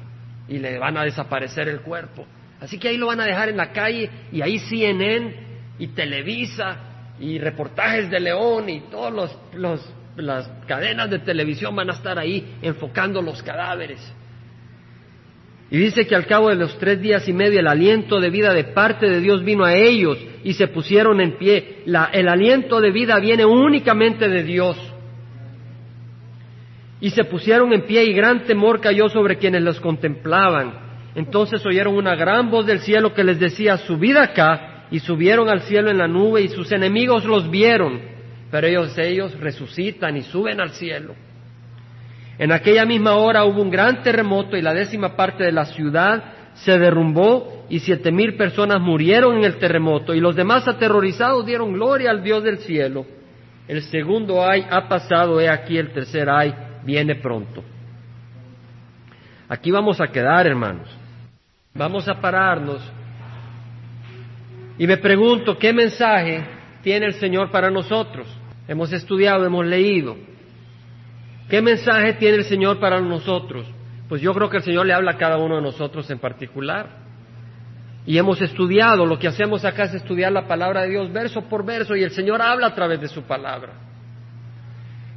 y le van a desaparecer el cuerpo. Así que ahí lo van a dejar en la calle y ahí CNN y Televisa y reportajes de León y todas las cadenas de televisión van a estar ahí enfocando los cadáveres. Y dice que al cabo de los tres días y medio el aliento de vida de parte de Dios vino a ellos y se pusieron en pie. el aliento de vida viene únicamente de Dios. Y se pusieron en pie y gran temor cayó sobre quienes los contemplaban. Entonces oyeron una gran voz del cielo que les decía, subid acá, y subieron al cielo en la nube, y sus enemigos los vieron, pero ellos, ellos resucitan y suben al cielo. En aquella misma hora hubo un gran terremoto y la décima parte de la ciudad se derrumbó y siete mil personas murieron en el terremoto y los demás aterrorizados dieron gloria al Dios del cielo. El segundo ay ha pasado, he aquí el tercer ay viene pronto. Aquí vamos a quedar, hermanos. Vamos a pararnos. Y me pregunto, ¿qué mensaje tiene el Señor para nosotros? Hemos estudiado, hemos leído. ¿Qué mensaje tiene el Señor para nosotros? Pues yo creo que el Señor le habla a cada uno de nosotros en particular. Y hemos estudiado, lo que hacemos acá es estudiar la palabra de Dios verso por verso y el Señor habla a través de su palabra.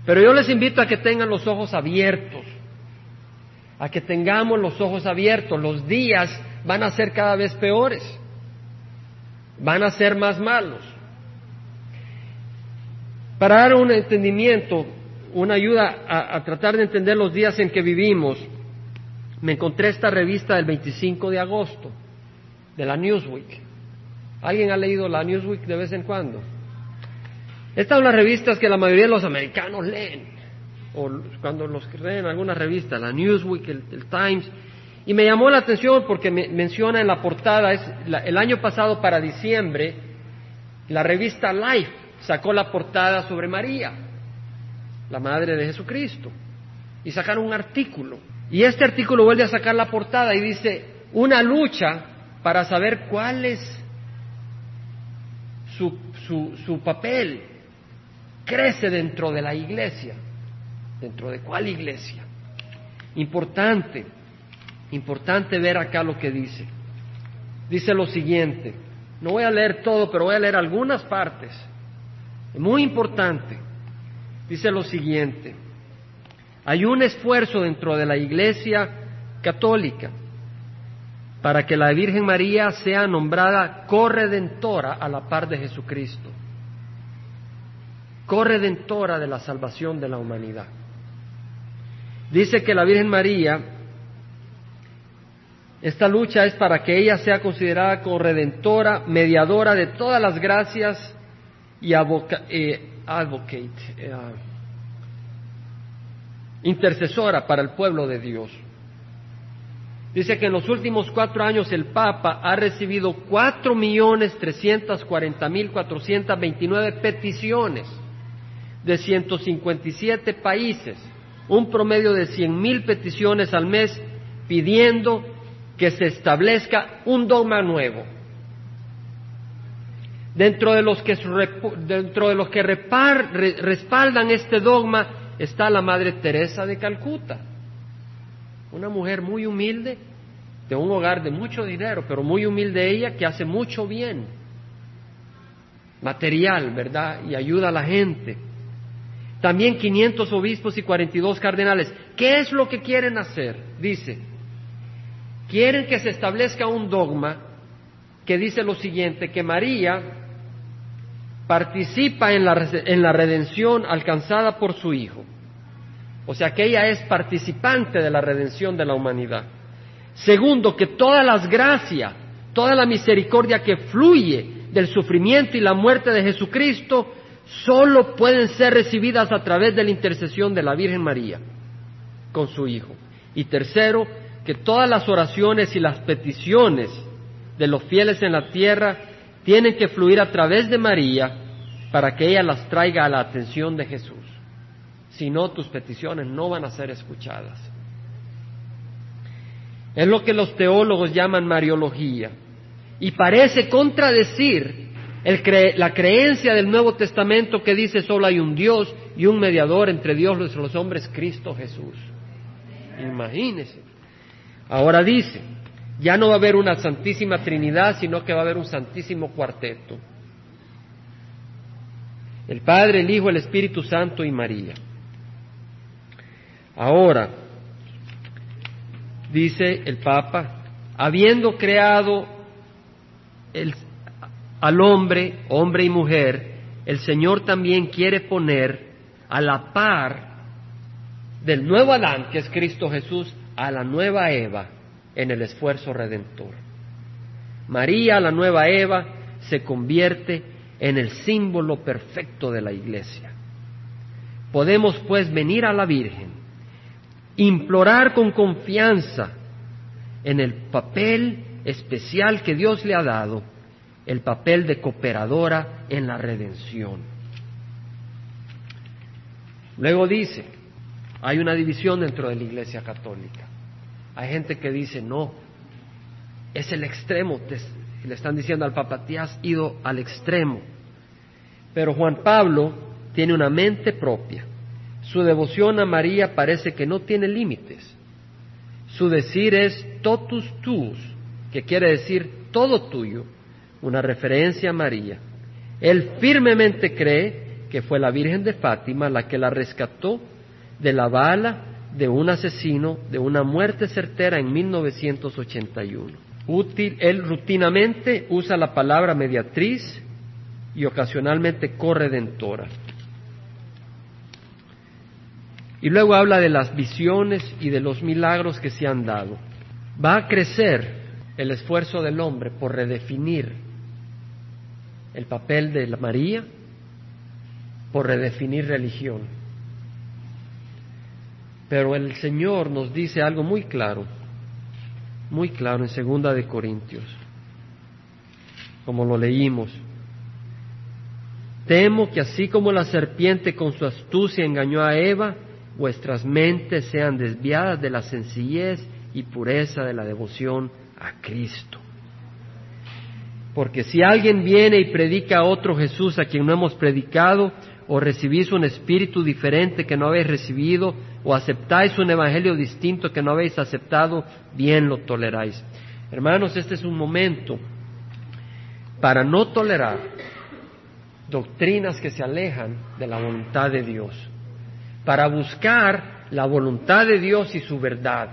Pero yo les invito a que tengan los ojos abiertos, a que tengamos los ojos abiertos. Los días van a ser cada vez peores, van a ser más malos. Para dar un entendimiento, una ayuda a, tratar de entender los días en que vivimos, me encontré esta revista del 25 de agosto, de la Newsweek. ¿Alguien ha leído la Newsweek de vez en cuando? Estas son las revistas que la mayoría de los americanos leen, o cuando los leen algunas revistas, la Newsweek, el, Times, y me llamó la atención porque me menciona en la portada, es el año pasado para diciembre, la revista Life sacó la portada sobre María la madre de Jesucristo. Y sacaron un artículo. Y este artículo vuelve a sacar la portada y dice, una lucha para saber cuál es su, su, papel. Crece dentro de la iglesia. ¿Dentro de cuál iglesia? Importante, importante ver acá lo que dice. Dice lo siguiente, no voy a leer todo, pero voy a leer algunas partes. Muy importante dice lo siguiente, hay un esfuerzo dentro de la Iglesia católica para que la Virgen María sea nombrada corredentora a la par de Jesucristo, corredentora de la salvación de la humanidad. Dice que la Virgen María, esta lucha es para que ella sea considerada corredentora, mediadora de todas las gracias y eh, advocate, eh, intercesora para el pueblo de Dios. Dice que en los últimos cuatro años el Papa ha recibido cuatro millones trescientos cuarenta mil cuatrocientos veintinueve peticiones de 157 países, un promedio de cien mil peticiones al mes pidiendo que se establezca un dogma nuevo. Dentro de los que, dentro de los que respaldan este dogma está la Madre Teresa de Calcuta, una mujer muy humilde, de un hogar de mucho dinero, pero muy humilde ella, que hace mucho bien, material, ¿verdad? Y ayuda a la gente. También 500 obispos y 42 cardenales. ¿Qué es lo que quieren hacer? Dice, quieren que se establezca un dogma que dice lo siguiente, que María participa en la, en la redención alcanzada por su Hijo. O sea que ella es participante de la redención de la humanidad. Segundo, que todas las gracias, toda la misericordia que fluye del sufrimiento y la muerte de Jesucristo solo pueden ser recibidas a través de la intercesión de la Virgen María con su Hijo. Y tercero, que todas las oraciones y las peticiones de los fieles en la tierra tienen que fluir a través de María para que ella las traiga a la atención de Jesús. Si no, tus peticiones no van a ser escuchadas. Es lo que los teólogos llaman mariología. Y parece contradecir la creencia del Nuevo Testamento que dice solo hay un Dios y un mediador entre Dios y los hombres, Cristo Jesús. Imagínese. Ahora dice, ya no va a haber una Santísima Trinidad, sino que va a haber un Santísimo Cuarteto. El Padre, el Hijo, el Espíritu Santo y María. Ahora, dice el Papa, habiendo creado al hombre, hombre y mujer, el Señor también quiere poner a la par del nuevo Adán, que es Cristo Jesús, a la nueva Eva en el esfuerzo redentor. María, la nueva Eva, se convierte en el símbolo perfecto de la iglesia. Podemos pues venir a la Virgen, implorar con confianza en el papel especial que Dios le ha dado, el papel de cooperadora en la redención. Luego dice, hay una división dentro de la Iglesia Católica. Hay gente que dice, no, es el extremo, le están diciendo al Papa, te has ido al extremo. Pero Juan Pablo tiene una mente propia. Su devoción a María parece que no tiene límites. Su decir es totus tuus, que quiere decir todo tuyo, una referencia a María. Él firmemente cree que fue la Virgen de Fátima la que la rescató de la bala de un asesino, de una muerte certera en 1981. Útil, él rutinamente usa la palabra mediatriz y ocasionalmente corredentora. Y luego habla de las visiones y de los milagros que se han dado. Va a crecer el esfuerzo del hombre por redefinir el papel de la María, por redefinir religión. Pero el Señor nos dice algo muy claro, muy claro en Segunda de Corintios, como lo leímos. Temo que así como la serpiente con su astucia engañó a Eva, vuestras mentes sean desviadas de la sencillez y pureza de la devoción a Cristo. Porque si alguien viene y predica a otro Jesús a quien no hemos predicado, o recibís un espíritu diferente que no habéis recibido, o aceptáis un evangelio distinto que no habéis aceptado, bien lo toleráis. Hermanos, este es un momento para no tolerar doctrinas que se alejan de la voluntad de Dios, para buscar la voluntad de Dios y su verdad.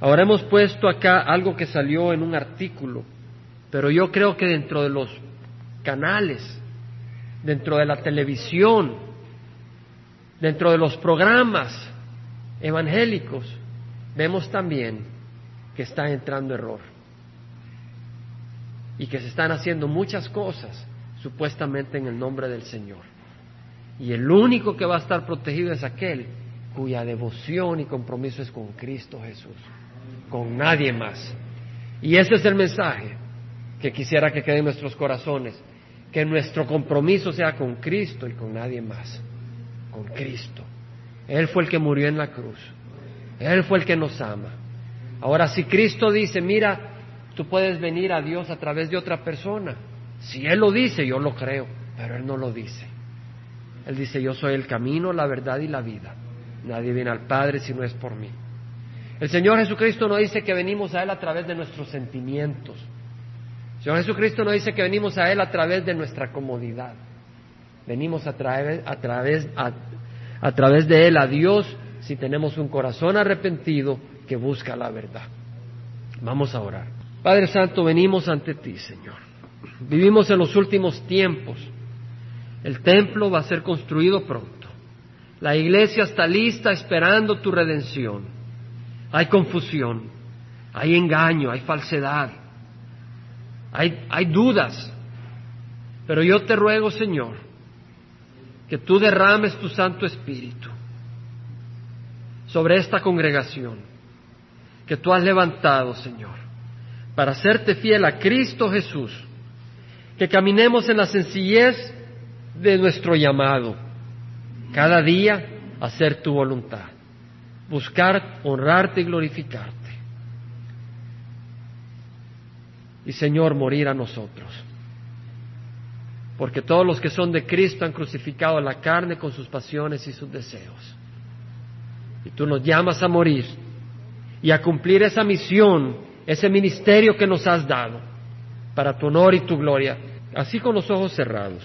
Ahora hemos puesto acá algo que salió en un artículo, pero yo creo que dentro de los canales, dentro de la televisión, dentro de los programas evangélicos, vemos también que está entrando error y que se están haciendo muchas cosas supuestamente en el nombre del Señor. Y el único que va a estar protegido es aquel cuya devoción y compromiso es con Cristo Jesús, con nadie más. Y ese es el mensaje que quisiera que quede en nuestros corazones, que nuestro compromiso sea con Cristo y con nadie más, con Cristo. Él fue el que murió en la cruz, Él fue el que nos ama. Ahora, si Cristo dice, mira, tú puedes venir a Dios a través de otra persona, si Él lo dice, yo lo creo, pero Él no lo dice. Él dice, yo soy el camino, la verdad y la vida. Nadie viene al Padre si no es por mí. El Señor Jesucristo no dice que venimos a Él a través de nuestros sentimientos. El Señor Jesucristo no dice que venimos a Él a través de nuestra comodidad. Venimos a, través, a, través, a través de Él a Dios si tenemos un corazón arrepentido que busca la verdad. Vamos a orar. Padre Santo, venimos ante ti, Señor. Vivimos en los últimos tiempos. El templo va a ser construido pronto. La iglesia está lista esperando tu redención. Hay confusión, hay engaño, hay falsedad, hay, hay dudas. Pero yo te ruego, Señor, que tú derrames tu Santo Espíritu sobre esta congregación que tú has levantado, Señor, para hacerte fiel a Cristo Jesús, que caminemos en la sencillez de nuestro llamado, cada día hacer tu voluntad, buscar honrarte y glorificarte. Y Señor, morir a nosotros. Porque todos los que son de Cristo han crucificado la carne con sus pasiones y sus deseos. Y tú nos llamas a morir y a cumplir esa misión, ese ministerio que nos has dado, para tu honor y tu gloria, así con los ojos cerrados.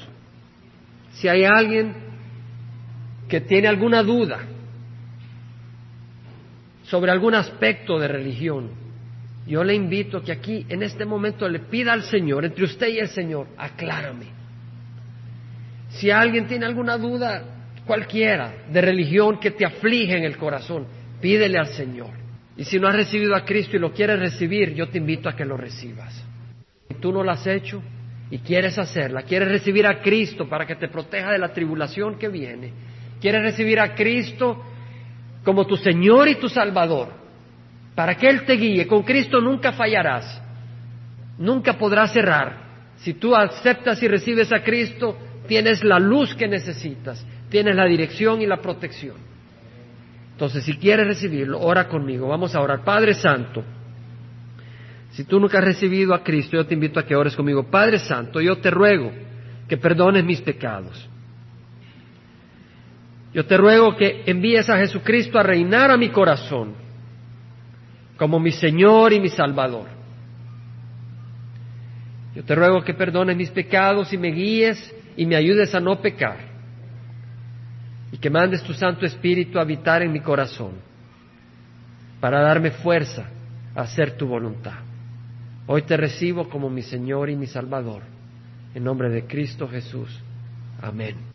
Si hay alguien que tiene alguna duda sobre algún aspecto de religión, yo le invito que aquí, en este momento, le pida al Señor, entre usted y el Señor, aclárame. Si alguien tiene alguna duda, cualquiera, de religión que te aflige en el corazón, pídele al Señor. Y si no has recibido a Cristo y lo quieres recibir, yo te invito a que lo recibas. Si tú no lo has hecho, y quieres hacerla, quieres recibir a Cristo para que te proteja de la tribulación que viene, quieres recibir a Cristo como tu Señor y tu Salvador, para que Él te guíe, con Cristo nunca fallarás, nunca podrás errar. Si tú aceptas y recibes a Cristo, tienes la luz que necesitas, tienes la dirección y la protección. Entonces, si quieres recibirlo, ora conmigo. Vamos a orar. Padre Santo, si tú nunca has recibido a Cristo, yo te invito a que ores conmigo. Padre Santo, yo te ruego que perdones mis pecados. Yo te ruego que envíes a Jesucristo a reinar a mi corazón como mi Señor y mi Salvador. Yo te ruego que perdones mis pecados y me guíes y me ayudes a no pecar. Y que mandes tu Santo Espíritu a habitar en mi corazón para darme fuerza a hacer tu voluntad. Hoy te recibo como mi Señor y mi Salvador. En nombre de Cristo Jesús. Amén.